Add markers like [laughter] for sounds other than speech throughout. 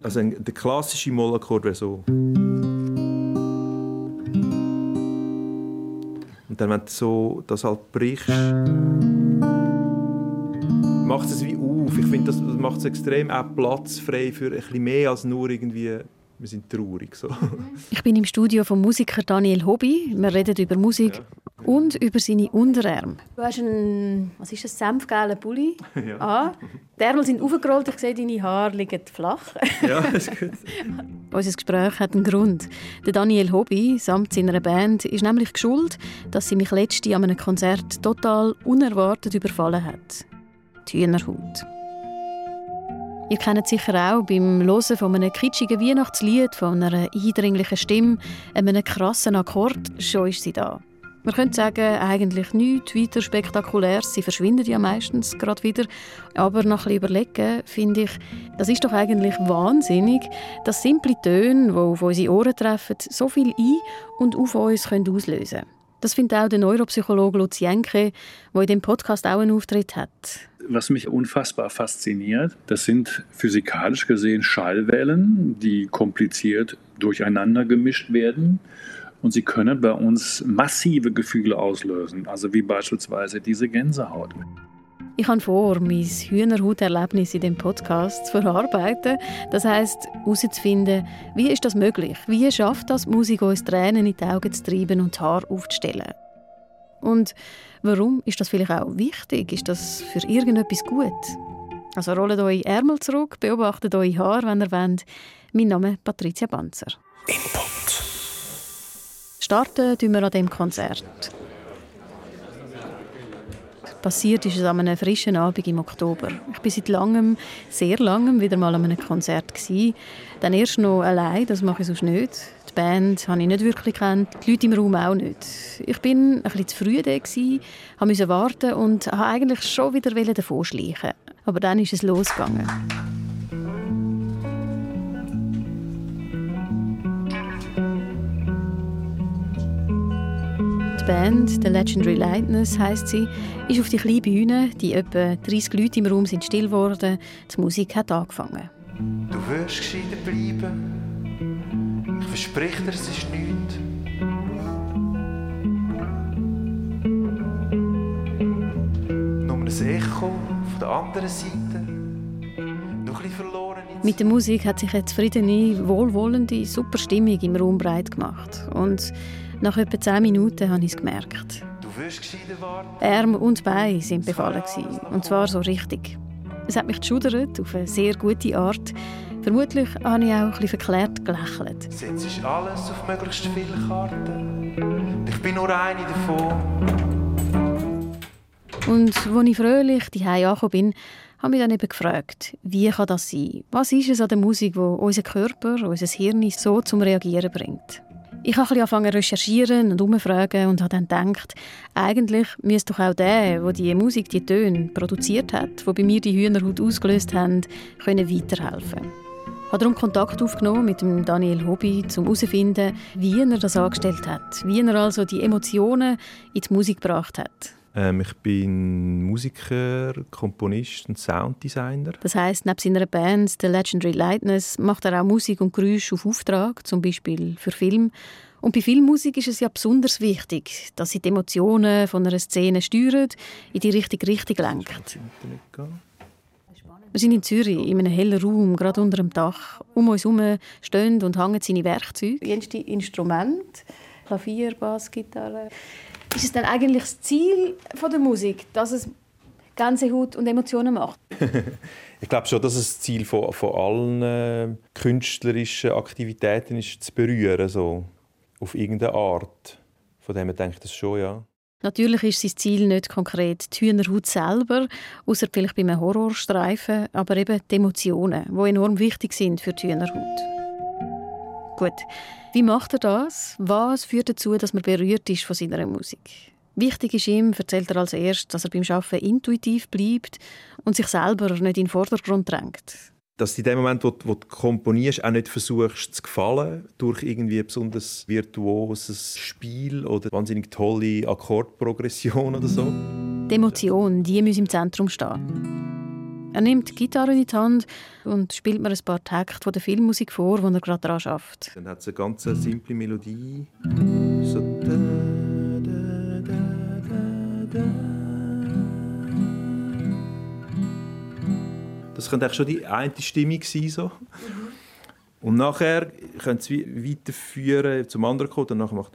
Also ein, der klassische Mollakkord wäre so. Und dann, wenn du so das halt brichst, macht es wie auf. Ich finde, das macht es extrem auch Platz frei für ein bisschen mehr als nur irgendwie wir sind traurig. So. Ich bin im Studio vom Musiker Daniel Hobby. Wir reden über Musik ja. Und über seine Unterarme. Du hast einen, was ist das, senfgelben Pulli [laughs] ja. an. Die Ärmel sind aufgerollt, ich sehe, deine Haare liegen flach. Ja, das [laughs] ist gut. Unser Gespräch hat einen Grund. Der Daniel Hobby, samt seiner Band, ist nämlich geschuld, dass sie mich letzte an einem Konzert total unerwartet überfallen hat. Die Hühnerhaut. Ihr kennt sicher auch beim Hören von einem kitschigen Weihnachtslied, von einer eindringlichen Stimme, einem krassen Akkord, schon ist sie da. Man könnte sagen, eigentlich nichts weiter Spektakuläres. Sie verschwindet ja meistens gerade wieder. Aber nach ein überlegen, finde ich, das ist doch eigentlich wahnsinnig, dass simple Töne, die auf unsere Ohren treffen, so viel ein- und auf uns auslösen können. Das findet auch der Neuropsychologe Lutz Jenke, der in dem Podcast auch einen Auftritt hat was mich unfassbar fasziniert, das sind physikalisch gesehen Schallwellen, die kompliziert durcheinander gemischt werden. Und sie können bei uns massive Gefühle auslösen, also wie beispielsweise diese Gänsehaut. Ich habe vor, mein Hühnerhauterlebnis in dem Podcast zu verarbeiten. Das heißt, herauszufinden, wie ist das möglich? Wie schafft das Musik, uns Tränen in die Augen zu treiben und die Haare aufzustellen? Und warum ist das vielleicht auch wichtig? Ist das für irgendetwas gut? Also rollt eure Ärmel zurück, beobachtet eure Haare, wenn ihr wollt. Mein Name ist Patricia Banzer. Input. Starten tun wir an diesem Konzert. Passiert ist es an einem frischen Abend im Oktober. Ich war seit langem, sehr langem, wieder mal an einem Konzert. Gewesen. Dann erst noch allein, das mache ich sonst nicht. Die Band habe ich nicht wirklich kennt, die Leute im Raum auch nicht. Ich bin ein bisschen zu früh da, musste warten und wollte eigentlich schon wieder davon schleichen. Aber dann ist es losgegangen. Band, The Legendary Lightness heisst sie, ist auf die kleine Bühne, die etwa 30 Leute im Raum sind still geworden. Die Musik hat angefangen. Du wirst gescheiter bleiben. Ich verspreche dir, es ist nichts. Nur ein Echo von der anderen Seite. Noch ein verloren Mit der Musik hat sich eine zufriedene, wohlwollende, super Stimmung im Raum breit gemacht. Und nach etwa zehn Minuten habe ich es gemerkt. Arme und Beine sind befallen. Und zwar so richtig. Es hat mich geschudert, auf eine sehr gute Art. Vermutlich habe ich auch ein bisschen verklärt gelächelt. Setzt alles auf möglichst viele Karten. Ich bin nur eine davon. Und als ich fröhlich die angekommen bin, habe ich mich dann eben gefragt, wie kann das sein? Was ist es an der Musik, die unser Körper, unser Hirn so zum Reagieren bringt? Ich habe angefangen zu recherchieren und umzufragen und habe dann gedacht, eigentlich müsste doch auch der, der die Musik, die Töne produziert hat, die bei mir die Hühnerhaut ausgelöst haben, können weiterhelfen. Ich habe darum Kontakt aufgenommen mit dem Daniel Hobby, um herauszufinden, wie er das angestellt hat, wie er also die Emotionen in die Musik gebracht hat. Ähm, ich bin Musiker, Komponist und Sounddesigner. Das heißt, neben seiner Band The Legendary Lightness macht er auch Musik und Geräusche auf Auftrag, zum Beispiel für Film. Und bei Filmmusik ist es ja besonders wichtig, dass sie die Emotionen von einer Szene steuert, in die richtige Richtung lenkt. Wir sind in Zürich, in einem hellen Raum, gerade unter dem Dach. Um uns herum stehen und hängen seine Werkzeuge. Jenste Instrumente, Klavier, Bass, Gitarre. Ist es dann eigentlich das Ziel von der Musik, dass es ganze Haut und Emotionen macht? [laughs] ich glaube schon, dass es das Ziel von, von allen äh, künstlerischen Aktivitäten ist, zu berühren, so auf irgendeine Art. Von dem denke ich das schon, ja. Natürlich ist sein Ziel nicht konkret die Hühnerhaut selber, außer vielleicht bei einem Horrorstreifen, aber eben die Emotionen, die enorm wichtig sind für die Hühnerhaut. Gut, wie macht er das? Was führt dazu, dass man berührt ist von seiner Musik? Wichtig ist ihm, erzählt er als erstes, dass er beim Arbeiten intuitiv bleibt und sich selber nicht in den Vordergrund drängt. Dass du in dem Moment, wo, wo du komponierst, auch nicht versuchst zu gefallen durch irgendwie ein besonders virtuoses Spiel oder wahnsinnig tolle Akkordprogression oder so. Die Emotion, die muss im Zentrum stehen. Er nimmt die Gitarre in die Hand und spielt mir ein paar Takte von der Filmmusik vor, die er gerade daran schafft. Dann hat es eine ganz simple Melodie. So da, da, da, da, Das könnte eigentlich schon die eine Stimmung sein. So. Und nachher können sie weiterführen zum anderen Chord und nachher macht.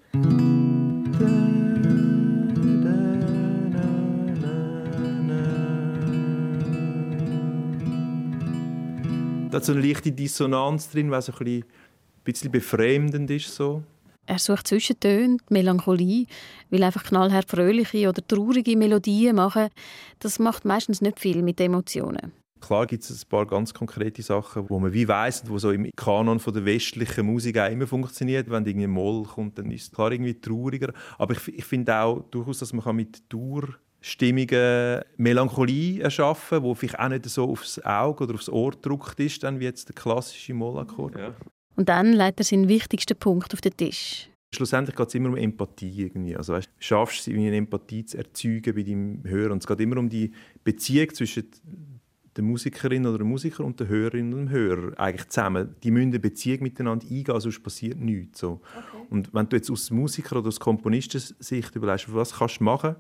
Da hat so eine leichte Dissonanz drin, was ein bisschen, ein bisschen befremdend ist. So. Er sucht Zwischentöne, Melancholie, weil einfach knallhart fröhliche oder traurige Melodien machen, das macht meistens nicht viel mit Emotionen. Klar gibt es ein paar ganz konkrete Sachen, wo man wie weiss, wo so im Kanon von der westlichen Musik auch immer funktioniert. Wenn irgendwie Moll kommt, dann ist es klar irgendwie trauriger. Aber ich, ich finde auch durchaus, dass man mit Durstimmungen Melancholie erschaffen die vielleicht auch nicht so aufs Auge oder aufs Ohr gedruckt ist, dann wie jetzt der klassische Mollakkord. Ja. Und dann legt er seinen wichtigsten Punkt auf den Tisch. Schlussendlich geht es immer um Empathie. Irgendwie. Also, weißt, schaffst du es, eine Empathie zu erzeugen bei deinem Hörer. Und es geht immer um die Beziehung zwischen der Musikerin oder der Musiker und der Hörerin und dem Hörer eigentlich zusammen. Die müssen eine Beziehung miteinander eingehen, sonst passiert nichts. So. Okay. Und wenn du jetzt aus Musiker- oder aus Komponistensicht überlegst, was kannst du machen,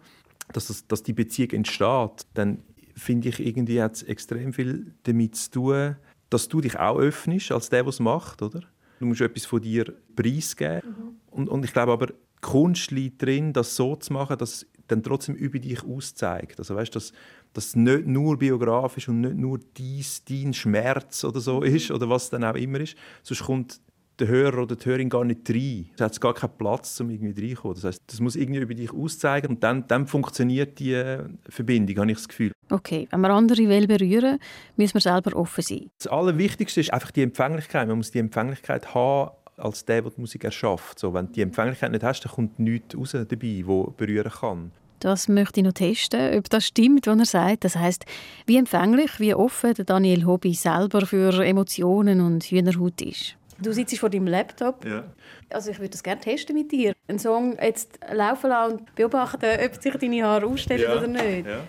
dass, das, dass die Beziehung entsteht, dann finde ich, irgendwie hat es extrem viel damit zu tun, dass du dich auch öffnest als der, der es macht, oder? Du musst etwas von dir preisgeben. Mhm. Und, und ich glaube aber, die Kunst liegt drin, das so zu machen, dass es dann trotzdem über dich auszeigt. Also weißt, dass dass nicht nur biografisch und nicht nur dies, dein Schmerz oder so ist oder was dann auch immer ist. Sonst kommt der Hörer oder die Hörerin gar nicht rein. Es hat gar keinen Platz, um irgendwie reinzukommen. Das heißt, das muss irgendwie über dich auszeigen und dann, dann funktioniert die äh, Verbindung, habe ich das Gefühl. Okay, wenn wir andere will berühren, müssen wir selber offen sein. Das Allerwichtigste ist einfach die Empfänglichkeit. Man muss die Empfänglichkeit haben, als der, der die Musik erschafft. So, wenn du die Empfänglichkeit nicht hast, dann kommt nichts raus dabei, wo berühren kann. Das möchte ich noch testen, ob das stimmt, was er sagt. Das heißt, wie empfänglich, wie offen der Daniel Hobby selber für Emotionen und Hühnerhaut ist. Du sitzt vor deinem Laptop. Ja. Also ich würde das gerne testen mit dir. Einen Song jetzt laufen lassen und beobachten, ob sich deine Haare ausstellen ja. oder nicht. Ja.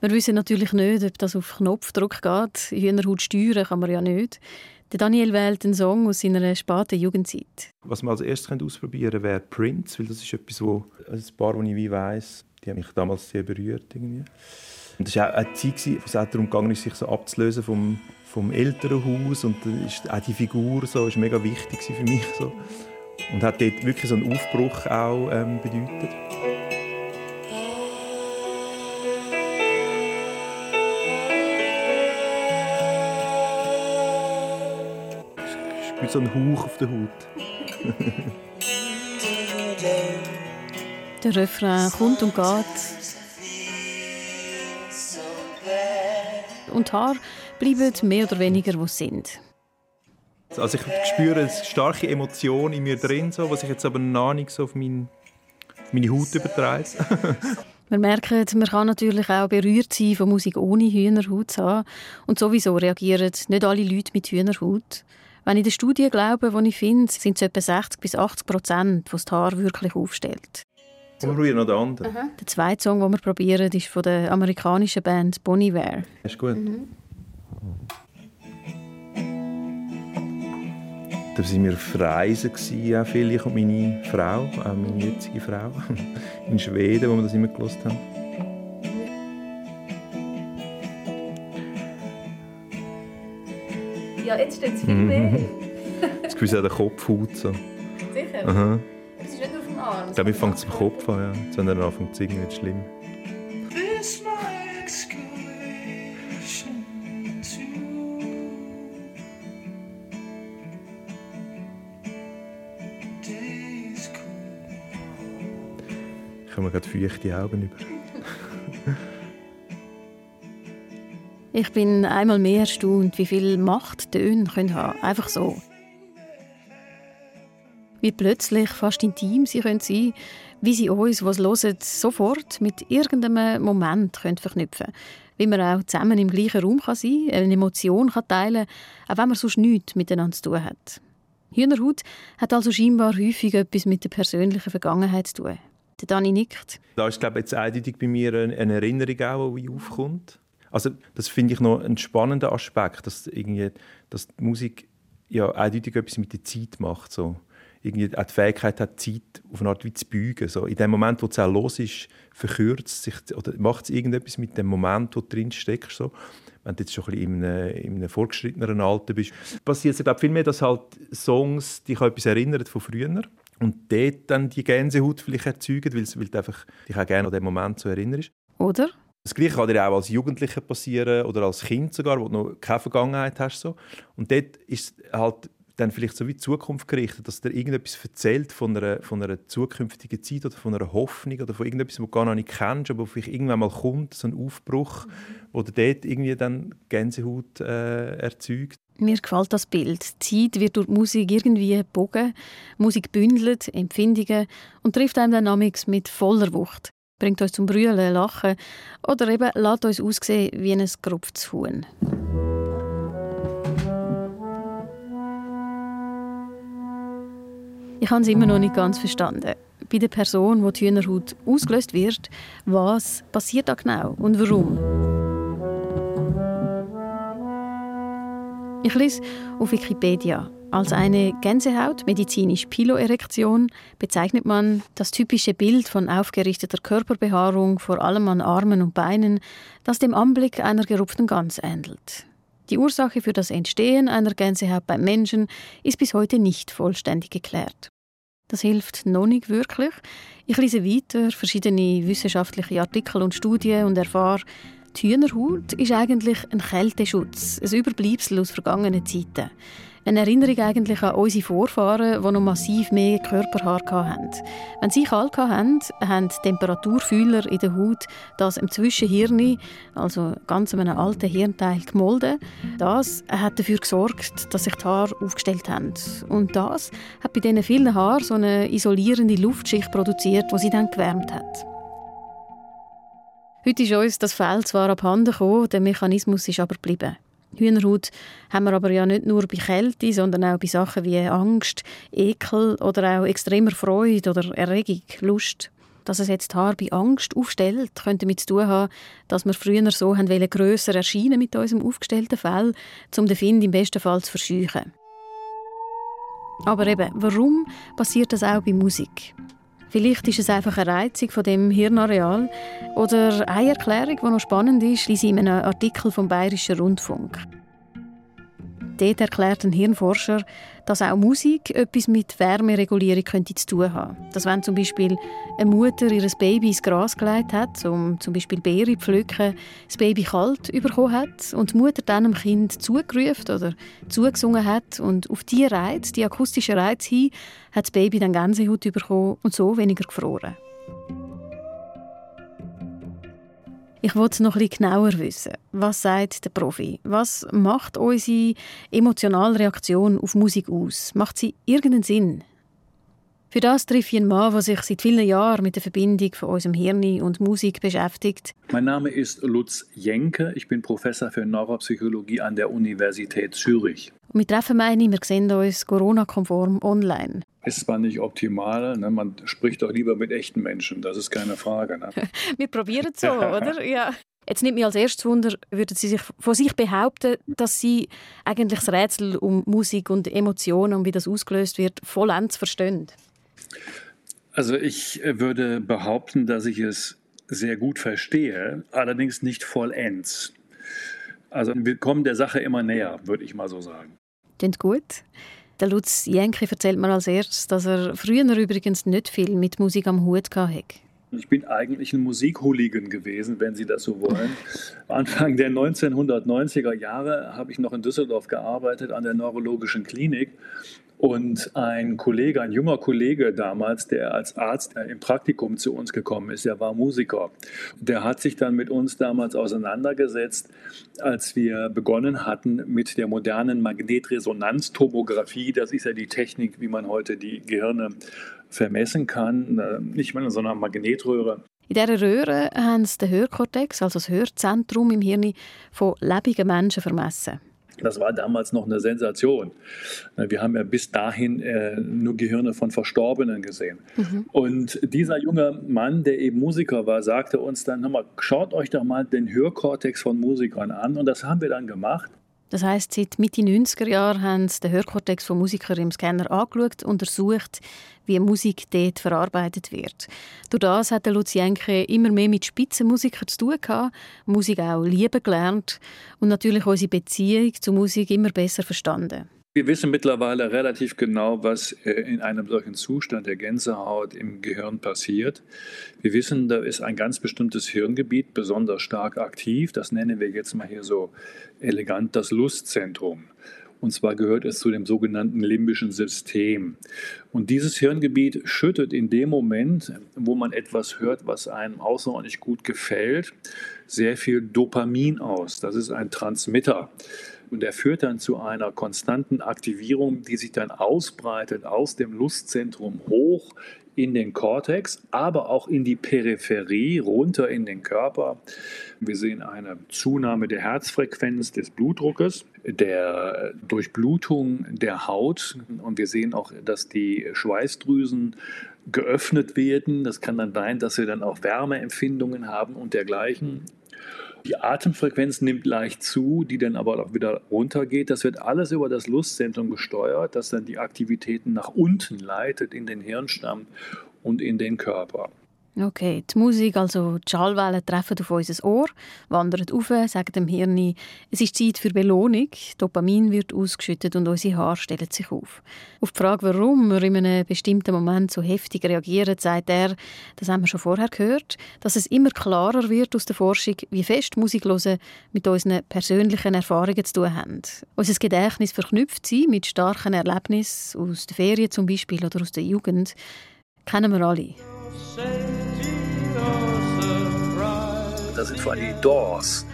Wir wissen natürlich nicht, ob das auf Knopfdruck geht. Hühnerhaut steuern kann man ja nicht. Der Daniel wählt einen Song aus seiner späten Jugendzeit. Was wir als erstes ausprobieren können, wäre Prince, weil das ist etwas, wo ein paar, wo ich wie weiss, die haben mich damals sehr berührt. Irgendwie. Und das war auch eine Zeit, wo es auch darum ging, sich so abzulösen vom, vom Elternhaus. Und ist auch die Figur so, ist mega wichtig für mich. So. Und hat dort wirklich so einen Aufbruch auch ähm, bedeutet. Ich spüre so einen Hauch auf der Haut. Der Refrain kommt und geht. Und die Haare bleiben mehr oder weniger, wo sie sind. Also ich spüre eine starke Emotion in mir drin, so, was ich jetzt aber noch nicht so auf, mein, meine Haut übertrage. [laughs] Wir merken, man kann natürlich auch berührt sein von Musik ohne Hühnerhaut zu haben. Und sowieso reagieren nicht alle Leute mit Hühnerhaut. Wenn ich der Studie glaube, die ich finde, sind es etwa 60 bis 80 Prozent, was das Haar wirklich aufstellt. Wir probieren noch den anderen. Aha. Der zweite Song, den wir probieren, ist von der amerikanischen Band Bon Iver. Ist gut. Mhm. Da waren wir auf Reisen, auch viel, ich und meine Frau, auch meine jetzige Frau, [laughs] in Schweden, wo wir das immer gelost haben. Ja, jetzt steht es viel mehr. Jetzt gewisse auch der Kopfhaut. So. Sicher? Aha. Es. Ich glaube, ich fange zum Kopf an, ja. Jetzt, wenn er anfängt zu singen, wird es schlimm. Ich habe mir gerade feuchte Augen über. ich bin einmal mehr erstaunt, wie viel Macht Töne haben können. Einfach so wie plötzlich fast intim sie können sein wie sie uns, was hören, sofort mit irgendeinem Moment können verknüpfen können. Wie man auch zusammen im gleichen Raum kann sein kann, eine Emotion kann teilen kann, auch wenn man sonst nichts miteinander zu tun hat. Hühnerhaut hat also scheinbar häufig etwas mit der persönlichen Vergangenheit zu tun. Der Dani nickt. Da ist glaube ich, jetzt eindeutig bei mir eine Erinnerung, auch, die aufkommt. Also das finde ich noch einen spannenden Aspekt, dass, irgendwie, dass die Musik ja eindeutig etwas mit der Zeit macht. So. Irgendwie auch die Fähigkeit hat, Zeit auf eine Art wie zu beugen. So. In dem Moment, wo es auch los ist, verkürzt sich oder macht es irgendetwas mit dem Moment, wo du drin steckst. So. Wenn du jetzt schon ein bisschen in einem, in einem fortgeschritteneren Alter bist, passiert es glaube viel mehr, dass halt Songs dich an etwas erinnern von früher und dort dann die Gänsehaut vielleicht erzeugen, weil, weil du einfach dich auch gerne an den Moment so erinnerst. Oder? Das Gleiche kann dir auch als Jugendlicher passieren oder als Kind sogar, wo du noch keine Vergangenheit hast. So. Und dort ist halt dann vielleicht so wie Zukunft gerichtet, dass dir irgendetwas erzählt von einer, von einer zukünftigen Zeit oder von einer Hoffnung oder von irgendetwas, was du gar noch nicht kennst, aber vielleicht irgendwann mal kommt, so ein Aufbruch, mhm. wo dort irgendwie dann Gänsehaut äh, erzeugt. Mir gefällt das Bild. Die Zeit wird durch Musik irgendwie gebogen, Musik bündelt, Empfindungen und trifft einem dann mit voller Wucht bringt uns zum Brüllen, Lachen oder eben lässt uns aussehen wie ein gerupftes Huhn. Ich habe es immer noch nicht ganz verstanden. Bei der Person, wo die Hühnerhaut ausgelöst wird, was passiert da genau und warum? Ich lese auf Wikipedia. Als eine Gänsehaut, medizinisch Piloerektion, bezeichnet man das typische Bild von aufgerichteter Körperbehaarung, vor allem an Armen und Beinen, das dem Anblick einer gerupften Gans ähnelt. Die Ursache für das Entstehen einer Gänsehaut beim Menschen ist bis heute nicht vollständig geklärt. Das hilft noch nicht wirklich. Ich lese weiter verschiedene wissenschaftliche Artikel und Studien und erfahre, die Hühnerhaut ist eigentlich ein Kälteschutz, ein Überbleibsel aus vergangenen Zeiten. Eine Erinnerung eigentlich an unsere Vorfahren, die noch massiv mehr Körperhaar hatten. Wenn sie kalt hatten, haben Temperaturfühler in der Haut das im Zwischenhirn, also ganz einem alten Hirnteil, gemolden. Das hat dafür gesorgt, dass sich die Haare aufgestellt haben. Und das hat bei diesen vielen Haaren so eine isolierende Luftschicht produziert, die sie dann gewärmt hat. Heute ist uns das Fell zwar abhanden gekommen, der Mechanismus ist aber geblieben. Hühnerhaut haben wir aber ja nicht nur bei Kälte, sondern auch bei Sachen wie Angst, Ekel oder auch extremer Freude oder Erregung, Lust. Dass es jetzt Haar bei Angst aufstellt, könnte damit zu tun haben, dass wir früher so haben grösser erscheinen mit unserem aufgestellten Fell, um den Find im besten Fall zu verscheuchen. Aber eben, warum passiert das auch bei Musik? Vielleicht ist es einfach eine Reizung von dem Hirnareal. Oder eine Erklärung, die noch spannend ist, lese ich in einem Artikel vom Bayerischen Rundfunk. Dort erklärt ein Hirnforscher, dass auch Musik etwas mit Wärmeregulierung könnte zu tun haben. Dass wenn zum Beispiel eine Mutter ihr Baby ins Gras gelegt hat, um zum Beispiel Beeren zu pflücken, das Baby kalt bekommen hat und die Mutter dann dem Kind zugerufen oder zugesungen hat und auf die Reiz, die akustischen Reiz hin, hat das Baby dann Gänsehaut bekommen und so weniger gefroren. Ich wollte noch etwas genauer wissen. Was sagt der Profi? Was macht unsere emotionale Reaktion auf Musik aus? Macht sie irgendeinen Sinn? Für das treffe ich einen Mann, der sich seit vielen Jahren mit der Verbindung von unserem Hirn und Musik beschäftigt. Mein Name ist Lutz Jenke. Ich bin Professor für Neuropsychologie an der Universität Zürich. Wir treffen meine, wir sehen uns Corona-konform online. Ist zwar nicht optimal, ne? man spricht doch lieber mit echten Menschen, das ist keine Frage. Ne? [laughs] wir probieren es so, [laughs] oder? Ja. Jetzt nimmt mich als erstes Wunder, würden Sie sich von sich behaupten, dass Sie eigentlich das Rätsel um Musik und Emotionen und wie das ausgelöst wird, vollends verstehen? Also ich äh, würde behaupten, dass ich es sehr gut verstehe, allerdings nicht vollends. Also wir kommen der Sache immer näher, würde ich mal so sagen. Klingt gut. Der Lutz Jenke erzählt mir als erstes, dass er früher übrigens nicht viel mit Musik am Hut hatte. Ich bin eigentlich ein Musikhooligan gewesen, wenn Sie das so wollen. [laughs] Anfang der 1990er Jahre habe ich noch in Düsseldorf gearbeitet an der Neurologischen Klinik und ein Kollege, ein junger Kollege damals, der als Arzt im Praktikum zu uns gekommen ist, der war Musiker. Der hat sich dann mit uns damals auseinandergesetzt, als wir begonnen hatten mit der modernen Magnetresonanztomographie. Das ist ja die Technik, wie man heute die Gehirne vermessen kann, äh, nicht mehr in so einer Magnetröhre. In dieser Röhre haben sie den Hörkortex, also das Hörzentrum im Hirn, von lebenden Menschen vermessen. Das war damals noch eine Sensation. Wir haben ja bis dahin äh, nur Gehirne von Verstorbenen gesehen. Mhm. Und dieser junge Mann, der eben Musiker war, sagte uns dann, mal, schaut euch doch mal den Hörkortex von Musikern an. Und das haben wir dann gemacht. Das heißt, seit Mitte 90er Jahren haben sie den Hörkortex von Musikern im Scanner angeschaut, untersucht, wie Musik dort verarbeitet wird. Durch das hat Lucienke immer mehr mit Spitzenmusikern zu tun gehabt, Musik auch lieben gelernt und natürlich unsere Beziehung zur Musik immer besser verstanden. Wir wissen mittlerweile relativ genau, was äh, in einem solchen Zustand der Gänsehaut im Gehirn passiert. Wir wissen, da ist ein ganz bestimmtes Hirngebiet besonders stark aktiv. Das nennen wir jetzt mal hier so elegant das Lustzentrum. Und zwar gehört es zu dem sogenannten limbischen System. Und dieses Hirngebiet schüttet in dem Moment, wo man etwas hört, was einem außerordentlich gut gefällt, sehr viel Dopamin aus. Das ist ein Transmitter. Und er führt dann zu einer konstanten Aktivierung, die sich dann ausbreitet aus dem Lustzentrum hoch in den Kortex, aber auch in die Peripherie, runter in den Körper. Wir sehen eine Zunahme der Herzfrequenz, des Blutdruckes, der Durchblutung der Haut und wir sehen auch, dass die Schweißdrüsen geöffnet werden. Das kann dann sein, dass wir dann auch Wärmeempfindungen haben und dergleichen. Die Atemfrequenz nimmt leicht zu, die dann aber auch wieder runtergeht. Das wird alles über das Lustzentrum gesteuert, das dann die Aktivitäten nach unten leitet in den Hirnstamm und in den Körper. Okay, die Musik, also die Schallwellen treffen auf unser Ohr, wandern auf, sagen dem Hirn, es ist Zeit für Belohnung, Dopamin wird ausgeschüttet und unsere Haare stellen sich auf. Auf die Frage, warum wir in einem bestimmten Moment so heftig reagieren, sagt er, das haben wir schon vorher gehört, dass es immer klarer wird aus der Forschung, wie fest Musik hören mit unseren persönlichen Erfahrungen zu tun haben. Unser Gedächtnis verknüpft sie mit starken Erlebnissen aus der Ferien zum Beispiel oder aus der Jugend, kennen wir alle. Das sind vor allem die Doors,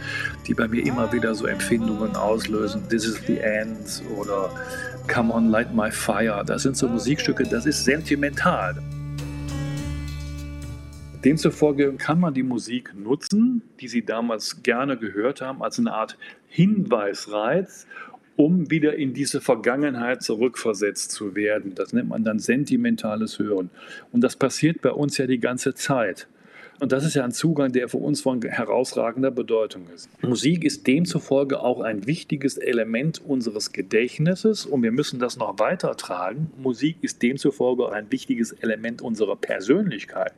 die bei mir immer wieder so Empfindungen auslösen. This is the end oder Come on, light my fire. Das sind so Musikstücke, das ist sentimental. Demzufolge kann man die Musik nutzen, die Sie damals gerne gehört haben, als eine Art Hinweisreiz, um wieder in diese Vergangenheit zurückversetzt zu werden. Das nennt man dann sentimentales Hören. Und das passiert bei uns ja die ganze Zeit. Und das ist ja ein Zugang, der für uns von herausragender Bedeutung ist. Musik ist demzufolge auch ein wichtiges Element unseres Gedächtnisses und wir müssen das noch weitertragen. Musik ist demzufolge auch ein wichtiges Element unserer Persönlichkeit.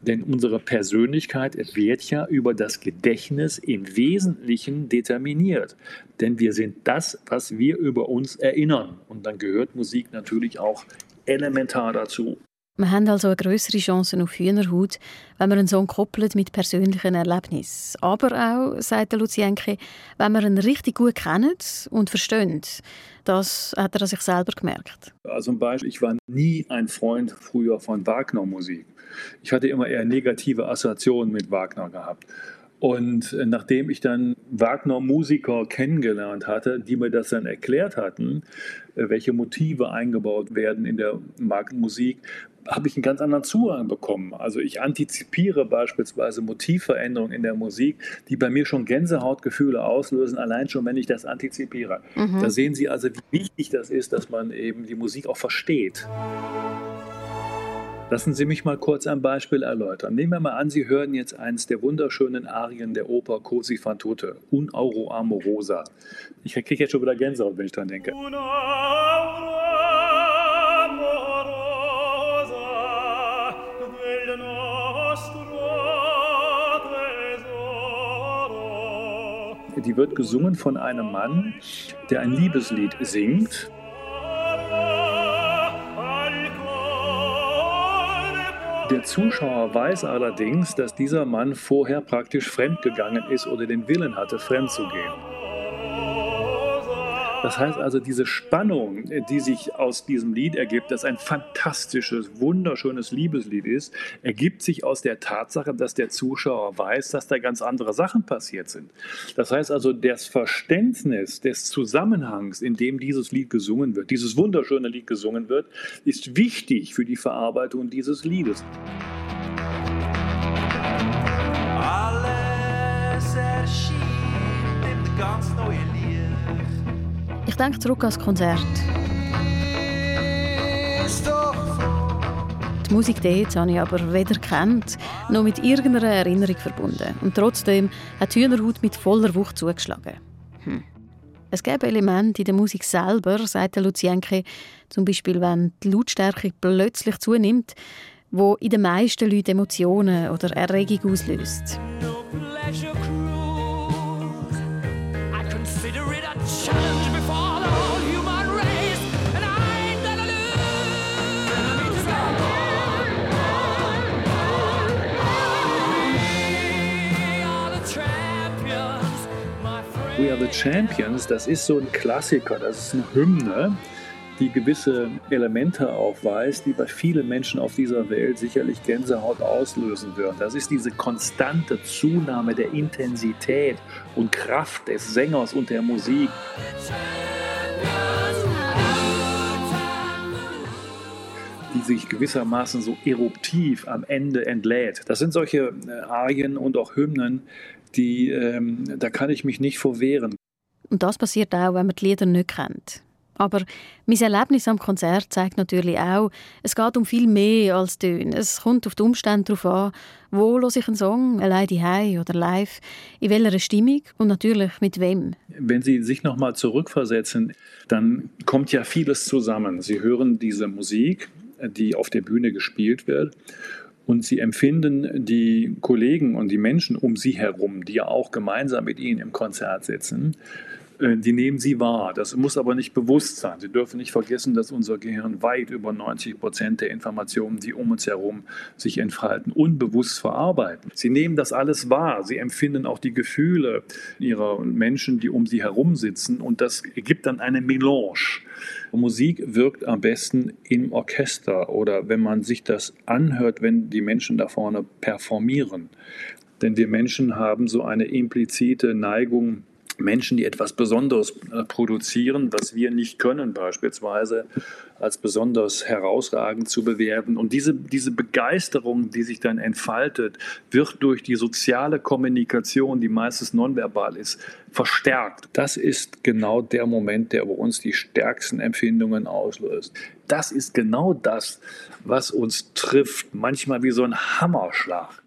Denn unsere Persönlichkeit wird ja über das Gedächtnis im Wesentlichen determiniert. Denn wir sind das, was wir über uns erinnern. Und dann gehört Musik natürlich auch elementar dazu. Wir haben also eine größere Chance auf Hühnerhaut, wenn wir einen Song koppelt mit persönlichen Erlebnissen. Aber auch, sagt der Lucienke, wenn wir ihn richtig gut kennen und verstehen. Das hat er sich selber gemerkt. Also ein Beispiel, ich war nie ein Freund früher von Wagner-Musik. Ich hatte immer eher negative Assoziationen mit Wagner gehabt. Und äh, nachdem ich dann Wagner-Musiker kennengelernt hatte, die mir das dann erklärt hatten, äh, welche Motive eingebaut werden in der Markenmusik, habe ich einen ganz anderen Zugang bekommen. Also ich antizipiere beispielsweise Motivveränderungen in der Musik, die bei mir schon Gänsehautgefühle auslösen, allein schon, wenn ich das antizipiere. Mhm. Da sehen Sie also, wie wichtig das ist, dass man eben die Musik auch versteht. Lassen Sie mich mal kurz ein Beispiel erläutern. Nehmen wir mal an, Sie hören jetzt eines der wunderschönen Arien der Oper Cosi fan tutte, Un Auro Amorosa. Ich kriege jetzt schon wieder Gänsehaut, wenn ich dran denke. Die wird gesungen von einem Mann, der ein Liebeslied singt Der Zuschauer weiß allerdings, dass dieser Mann vorher praktisch fremdgegangen ist oder den Willen hatte, fremd zu gehen. Das heißt also, diese Spannung, die sich aus diesem Lied ergibt, das ein fantastisches, wunderschönes Liebeslied ist, ergibt sich aus der Tatsache, dass der Zuschauer weiß, dass da ganz andere Sachen passiert sind. Das heißt also, das Verständnis des Zusammenhangs, in dem dieses Lied gesungen wird, dieses wunderschöne Lied gesungen wird, ist wichtig für die Verarbeitung dieses Liedes. Alles erschien in ganz neue Licht. Ich denke zurück ans Konzert. Die Musik dort habe ich aber weder kennt, noch mit irgendeiner Erinnerung verbunden. Und trotzdem hat die Hühnerhaut mit voller Wucht zugeschlagen. Hm. Es gäbe Elemente in der Musik selber, sagt Lucienke, zum Beispiel wenn die Lautstärke plötzlich zunimmt, wo in den meisten Leuten Emotionen oder Erregung auslöst. No Are the Champions, das ist so ein Klassiker, das ist eine Hymne, die gewisse Elemente aufweist, die bei vielen Menschen auf dieser Welt sicherlich Gänsehaut auslösen würden. Das ist diese konstante Zunahme der Intensität und Kraft des Sängers und der Musik. die sich gewissermaßen so eruptiv am Ende entlädt. Das sind solche äh, Arien und auch Hymnen, die, ähm, da kann ich mich nicht vorwehren. Und das passiert auch, wenn man die Lieder nicht kennt. Aber mein Erlebnis am Konzert zeigt natürlich auch, es geht um viel mehr als Töne. Es kommt auf die Umstände darauf an, wo höre ich einen Song, allein die oder live, in welcher Stimmung und natürlich mit wem. Wenn Sie sich nochmal zurückversetzen, dann kommt ja vieles zusammen. Sie hören diese Musik, die auf der Bühne gespielt wird und sie empfinden die Kollegen und die Menschen um sie herum, die ja auch gemeinsam mit ihnen im Konzert sitzen, die nehmen sie wahr. Das muss aber nicht bewusst sein. Sie dürfen nicht vergessen, dass unser Gehirn weit über 90 Prozent der Informationen, die um uns herum sich entfalten, unbewusst verarbeiten. Sie nehmen das alles wahr. Sie empfinden auch die Gefühle ihrer Menschen, die um sie herum sitzen. Und das gibt dann eine Melange. Musik wirkt am besten im Orchester oder wenn man sich das anhört, wenn die Menschen da vorne performieren. Denn wir Menschen haben so eine implizite Neigung, Menschen, die etwas Besonderes äh, produzieren, was wir nicht können, beispielsweise als besonders herausragend zu bewerten. Und diese, diese Begeisterung, die sich dann entfaltet, wird durch die soziale Kommunikation, die meistens nonverbal ist, verstärkt. Das ist genau der Moment, der bei uns die stärksten Empfindungen auslöst. Das ist genau das, was uns trifft, manchmal wie so ein Hammerschlag.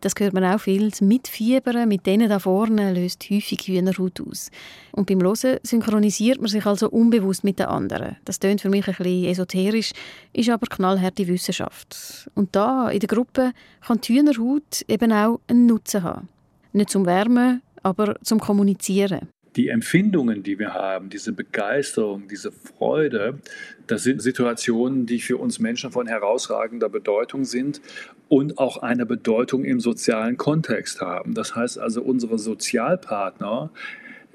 Das hört man auch viel. Das Mitfiebern mit denen da vorne löst häufig Hühnerhaut aus. Und beim Hören synchronisiert man sich also unbewusst mit den anderen. Das tönt für mich ein bisschen esoterisch, ist aber knallharte Wissenschaft. Und da, in der Gruppe, kann die Hühnerhaut eben auch einen Nutzen haben. Nicht zum Wärmen, aber zum Kommunizieren die Empfindungen, die wir haben, diese Begeisterung, diese Freude, das sind Situationen, die für uns Menschen von herausragender Bedeutung sind und auch eine Bedeutung im sozialen Kontext haben. Das heißt also, unsere Sozialpartner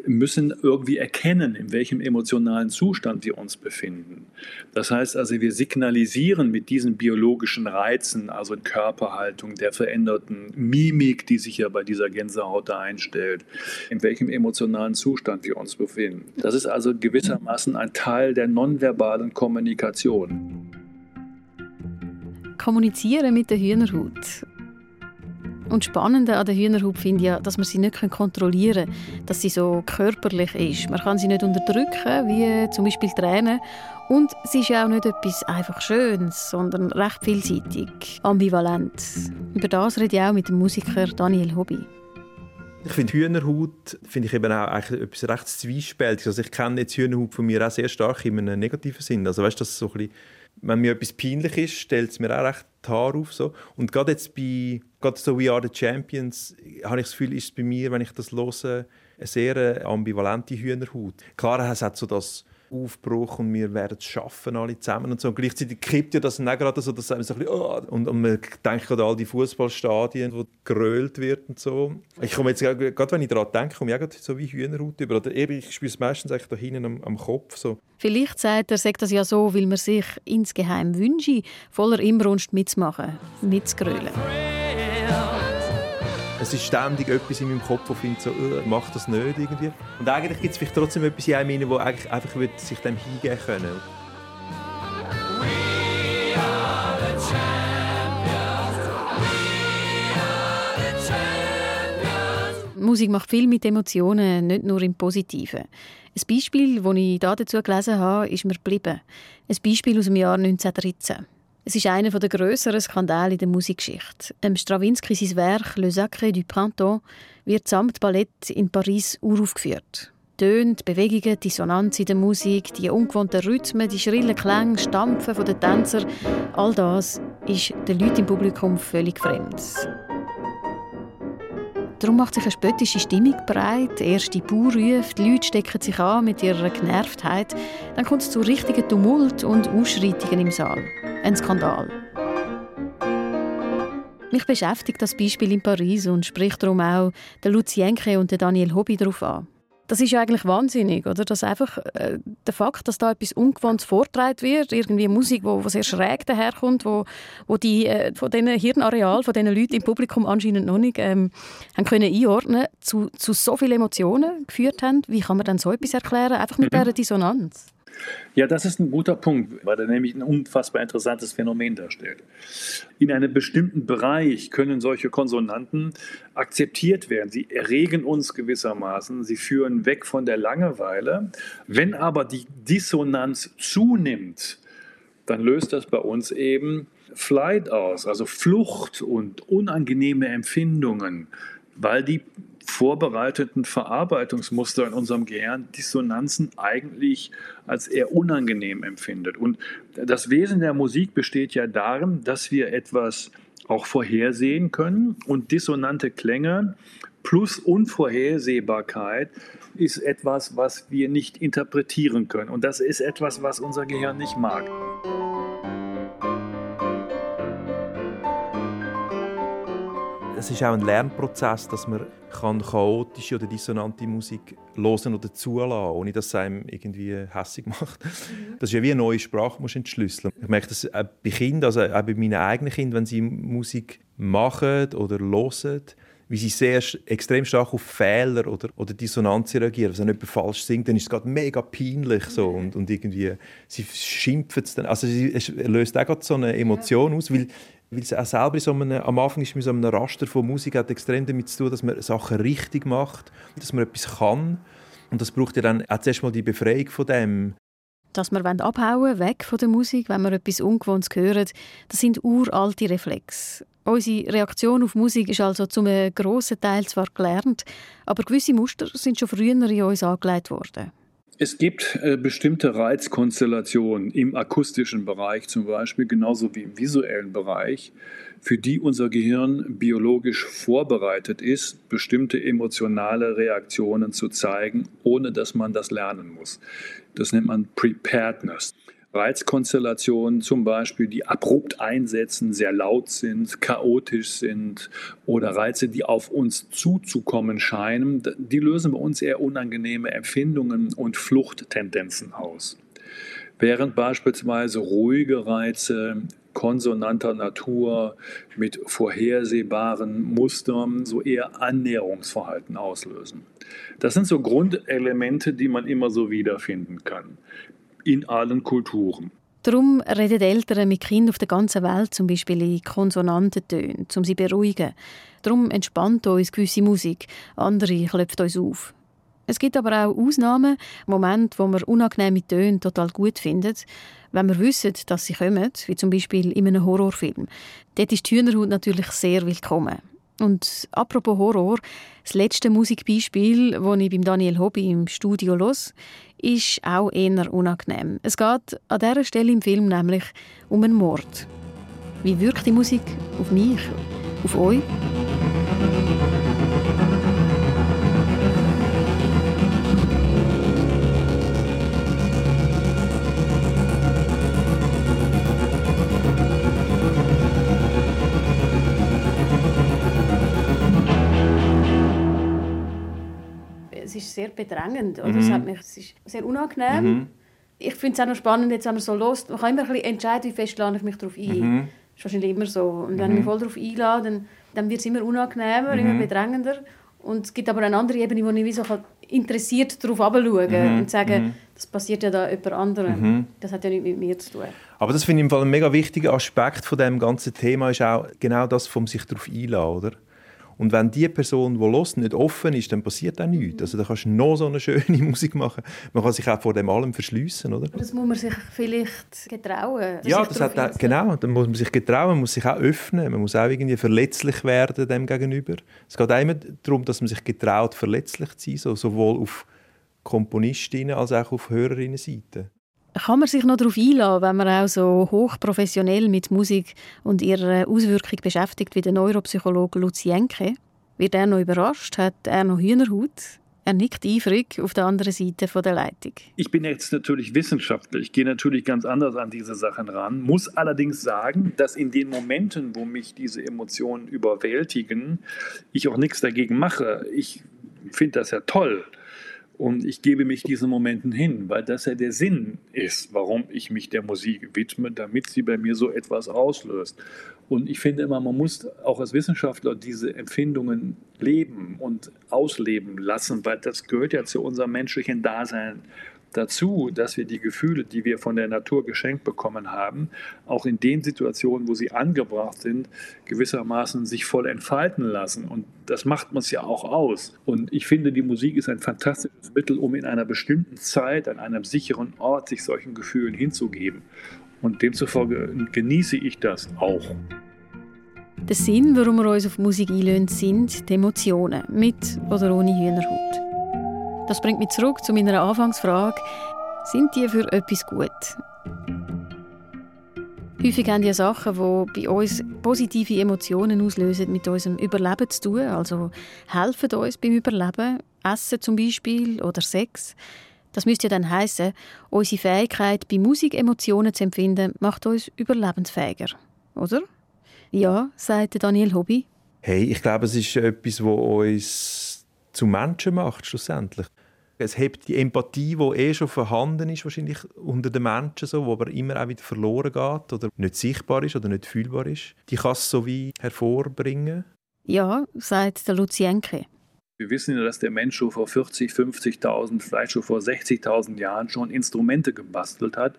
müssen irgendwie erkennen, in welchem emotionalen Zustand wir uns befinden. Das heißt also, wir signalisieren mit diesen biologischen Reizen, also Körperhaltung, der veränderten Mimik, die sich ja bei dieser Gänsehaut da einstellt, in welchem emotionalen Zustand wir uns befinden. Das ist also gewissermaßen ein Teil der nonverbalen Kommunikation. Kommunizieren mit der Hühnerhaut und das Spannende an der Hühnerhaut finde ich ja, dass man sie nicht kontrollieren kann, dass sie so körperlich ist. Man kann sie nicht unterdrücken, wie zum Beispiel Tränen. Und sie ist ja auch nicht etwas einfach Schönes, sondern recht vielseitig, ambivalent. Über das rede ich auch mit dem Musiker Daniel Hobby. Ich finde Hühnerhaut finde ich eben auch eigentlich etwas recht zwiespältiges. Also ich kenne jetzt Hühnerhaut von mir auch sehr stark in einem negativen Sinn. Also weißt, dass so ein bisschen wenn mir etwas peinlich ist, stellt es mir auch recht die Haare auf. So. Und gerade jetzt bei gerade so We Are The Champions habe ich das Gefühl, ist es bei mir, wenn ich das höre, eine sehr ambivalente Hühnerhaut. Klar, es hat so das Aufbruch und wir werden es schaffen alle zusammen und so. Und gleichzeitig kippt ja das dann gerade so, dass einem so ein bisschen, oh, und, und man denkt an all die Fußballstadien, wo gerölt wird und so. Ich komme jetzt gerade, wenn ich daran denke, komme ich auch so wie Hühnerhaut über. Oder eben, ich spüre es meistens eigentlich da hinten am, am Kopf so. Vielleicht sagt er, sagt das ja so, weil man sich insgeheim wünsche, voller Inbrunst mitzumachen, mitzugrölen. Es ist ständig etwas in meinem Kopf, das findet so, mach das nicht irgendwie. Und eigentlich gibt es vielleicht trotzdem etwas in einem, das eigentlich einfach sich dem hingeben können. Musik macht viel mit Emotionen, nicht nur im Positiven. Ein Beispiel, das ich dazu gelesen habe, ist mir geblieben. Ein Beispiel aus dem Jahr 1913. Es ist einer der grösseren Skandale in der Musikgeschichte. Im Stravinsky sein Werk «Le Sacré du Printemps» wird samt Ballett in Paris uraufgeführt. Töne, Bewegungen, Dissonanz in der Musik, die ungewohnten Rhythmen, die schrillen Klänge, Stampfen der Tänzer, all das ist den Leuten im Publikum völlig fremd. Darum macht sich eine spöttische Stimmung breit. Erste Bauer ruft, die Leute stecken sich an mit ihrer Genervtheit. Dann kommt es zu richtigen Tumult und Ausschreitungen im Saal. Ein Skandal. Mich beschäftigt das Beispiel in Paris und spricht darum auch Lucienke und Daniel Hobby darauf an. Das ist ja eigentlich wahnsinnig, oder? Dass einfach äh, der Fakt, dass da etwas Ungewohntes vortragen wird, irgendwie Musik, wo, wo sehr schräg daherkommt, wo, wo die äh, von diesen Hirnareal, von diesen Leuten im Publikum anscheinend noch nicht ähm, haben können einordnen, zu, zu so vielen Emotionen geführt haben. Wie kann man dann so etwas erklären? Einfach mit mhm. dieser Dissonanz. Ja, das ist ein guter Punkt, weil er nämlich ein unfassbar interessantes Phänomen darstellt. In einem bestimmten Bereich können solche Konsonanten akzeptiert werden. Sie erregen uns gewissermaßen, sie führen weg von der Langeweile. Wenn aber die Dissonanz zunimmt, dann löst das bei uns eben Flight aus, also Flucht und unangenehme Empfindungen, weil die vorbereiteten Verarbeitungsmuster in unserem Gehirn Dissonanzen eigentlich als eher unangenehm empfindet. Und das Wesen der Musik besteht ja darin, dass wir etwas auch vorhersehen können und dissonante Klänge plus Unvorhersehbarkeit ist etwas, was wir nicht interpretieren können. Und das ist etwas, was unser Gehirn nicht mag. Es ist auch ein Lernprozess, dass man kann chaotische oder dissonante Musik hören oder zulassen, ohne dass es einem irgendwie hässlich [laughs] macht. Mhm. Das ist ja wie eine neue Sprache, muss entschlüsseln. Ich merke das auch bei Kindern, also auch bei meinen eigenen Kindern, wenn sie Musik machen oder hören, wie sie sehr extrem stark auf Fehler oder, oder Dissonanz reagieren. Wenn jemand falsch singt, dann ist es gerade mega peinlich so und, und irgendwie, sie schimpfen es dann. Also es löst auch so eine Emotion aus, weil weil es auch selber so einem, am Anfang ist mit so einem Raster von Musik hat extrem damit zu tun, dass man Sachen richtig macht, dass man etwas kann. Und das braucht ja dann auch zuerst mal die Befreiung von dem. Dass wir abhauen weg von der Musik, wenn wir etwas Ungewohntes hören, das sind uralte Reflexe. Unsere Reaktion auf Musik ist also zum grossen Teil zwar gelernt, aber gewisse Muster sind schon früher in uns angelegt worden. Es gibt äh, bestimmte Reizkonstellationen im akustischen Bereich zum Beispiel, genauso wie im visuellen Bereich, für die unser Gehirn biologisch vorbereitet ist, bestimmte emotionale Reaktionen zu zeigen, ohne dass man das lernen muss. Das nennt man Preparedness. Reizkonstellationen zum Beispiel, die abrupt einsetzen, sehr laut sind, chaotisch sind oder Reize, die auf uns zuzukommen scheinen, die lösen bei uns eher unangenehme Empfindungen und Fluchttendenzen aus. Während beispielsweise ruhige Reize konsonanter Natur mit vorhersehbaren Mustern so eher Annäherungsverhalten auslösen. Das sind so Grundelemente, die man immer so wiederfinden kann in allen Kulturen. Darum reden Eltern mit Kindern auf der ganzen Welt zum Beispiel in Konsonantentönen, um sie zu beruhigen. Darum entspannt uns gewisse Musik, andere klopft uns auf. Es gibt aber auch Ausnahmen, Momente, wo man unangenehme Töne total gut findet, wenn wir wissen, dass sie kommen, wie zum Beispiel in einem Horrorfilm. Dort ist die Hühnerhaut natürlich sehr willkommen. Und apropos Horror, das letzte Musikbeispiel, das ich beim Daniel Hobby im Studio los, ist auch eher unangenehm. Es geht an dieser Stelle im Film nämlich um einen Mord. Wie wirkt die Musik auf mich, auf euch? Sehr bedrängend. Oder? Mhm. Es, hat mich, es ist sehr unangenehm. Mhm. Ich finde es auch noch spannend, jetzt, wenn man so los, man kann immer ein bisschen entscheiden, wie fest lade ich mich darauf ein. Mhm. Das ist wahrscheinlich immer so. Und wenn ich mich mhm. voll darauf einlade, dann, dann wird es immer unangenehmer, immer mhm. bedrängender. Und es gibt aber eine andere Ebene, wo ich wie so interessiert darauf herabschauen mhm. und sagen, mhm. das passiert ja da jemand anderem. Mhm. Das hat ja nichts mit mir zu tun. Aber das finde ich im Fall ein mega wichtiger Aspekt von dem ganzen Thema ist auch genau das, vom sich darauf einladen, oder? Und wenn die Person, die los nicht offen ist, dann passiert auch nichts. Also da kannst du noch so eine schöne [laughs] Musik machen. Man kann sich auch vor dem allem verschliessen, oder? Das muss man sich vielleicht getrauen. Ja, das hat auch, genau. Dann muss man sich getrauen, man muss sich auch öffnen, man muss auch irgendwie verletzlich werden dem gegenüber. Es geht auch immer darum, dass man sich getraut, verletzlich zu sein, so, sowohl auf Komponistinnen als auch auf Hörerinnenseite. Kann man sich noch darauf einlassen, wenn man auch so hochprofessionell mit Musik und ihrer Auswirkung beschäftigt wie der Neuropsychologe Lucienke? Wird er noch überrascht? Hat er noch Hühnerhaut? Er nickt eifrig auf der anderen Seite der Leitung. Ich bin jetzt natürlich Wissenschaftler. Ich gehe natürlich ganz anders an diese Sachen ran. Muss allerdings sagen, dass in den Momenten, wo mich diese Emotionen überwältigen, ich auch nichts dagegen mache. Ich finde das ja toll. Und ich gebe mich diesen Momenten hin, weil das ja der Sinn ist, warum ich mich der Musik widme, damit sie bei mir so etwas auslöst. Und ich finde immer, man muss auch als Wissenschaftler diese Empfindungen leben und ausleben lassen, weil das gehört ja zu unserem menschlichen Dasein dazu, dass wir die Gefühle, die wir von der Natur geschenkt bekommen haben, auch in den Situationen, wo sie angebracht sind, gewissermaßen sich voll entfalten lassen. Und das macht uns ja auch aus. Und ich finde, die Musik ist ein fantastisches Mittel, um in einer bestimmten Zeit, an einem sicheren Ort, sich solchen Gefühlen hinzugeben. Und demzufolge genieße ich das auch. Der Sinn, warum wir uns auf Musik einlösen, sind die Emotionen, mit oder ohne Hühnerhaut. Das bringt mich zurück zu meiner Anfangsfrage. Sind die für etwas gut? Häufig haben die Sachen, die bei uns positive Emotionen auslösen, mit unserem Überleben zu tun. Also helfen uns beim Überleben. Essen zum Beispiel oder Sex. Das müsste ja dann heißen, unsere Fähigkeit, bei Musik Emotionen zu empfinden, macht uns überlebensfähiger. Oder? Ja, sagt Daniel Hobby. Hey, ich glaube, es ist etwas, was uns zu Menschen macht, schlussendlich. Es hebt die Empathie, die eh schon vorhanden ist, wahrscheinlich unter den Menschen, so, wo aber immer auch wieder verloren geht oder nicht sichtbar ist oder nicht fühlbar ist. Die kann es so wie hervorbringen. Ja, sagt der Lucienke. Wir wissen ja, dass der Mensch schon vor 40, 50.000, vielleicht schon vor 60.000 Jahren schon Instrumente gebastelt hat,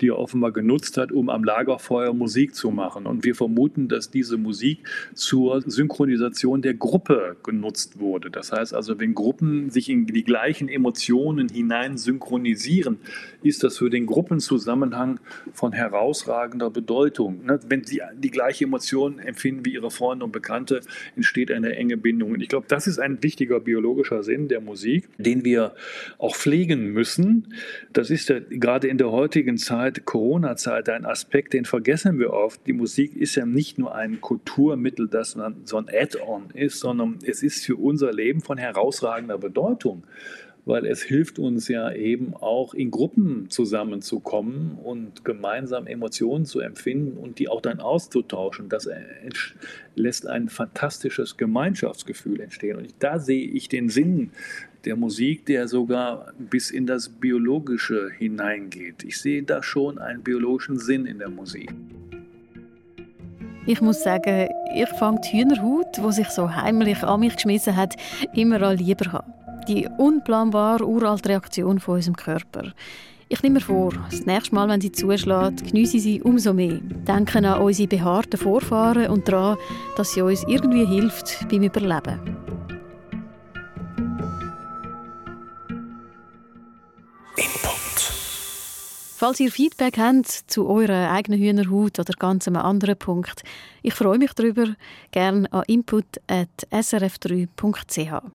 die er offenbar genutzt hat, um am Lagerfeuer Musik zu machen. Und wir vermuten, dass diese Musik zur Synchronisation der Gruppe genutzt wurde. Das heißt also, wenn Gruppen sich in die gleichen Emotionen hinein synchronisieren, ist das für den Gruppenzusammenhang von herausragender Bedeutung. Ne, wenn sie die gleiche Emotion empfinden wie ihre Freunde und Bekannte, entsteht eine enge Bindung. Und ich glaube, das ist ein wichtiger wichtiger biologischer Sinn der Musik, den wir auch pflegen müssen. Das ist ja gerade in der heutigen Zeit, Corona-Zeit, ein Aspekt, den vergessen wir oft. Die Musik ist ja nicht nur ein Kulturmittel, das so ein Add-on ist, sondern es ist für unser Leben von herausragender Bedeutung weil es hilft uns ja eben auch in Gruppen zusammenzukommen und gemeinsam Emotionen zu empfinden und die auch dann auszutauschen. Das lässt ein fantastisches Gemeinschaftsgefühl entstehen. Und da sehe ich den Sinn der Musik, der sogar bis in das Biologische hineingeht. Ich sehe da schon einen biologischen Sinn in der Musik. Ich muss sagen, ich fange die Hühnerhaut, die sich so heimlich an mich geschmissen hat, immer an lieber an die unplanbare uralte Reaktion von unserem Körper. Ich nehme mir vor, das nächste Mal, wenn sie zuschlägt, genieße sie umso mehr. Denken an unsere behaarten Vorfahren und daran, dass sie uns irgendwie hilft beim Überleben. Input. Falls ihr Feedback habt zu eurer eigenen Hühnerhaut oder ganz einem anderen Punkt, ich freue mich darüber. Gerne an input.srf3.ch.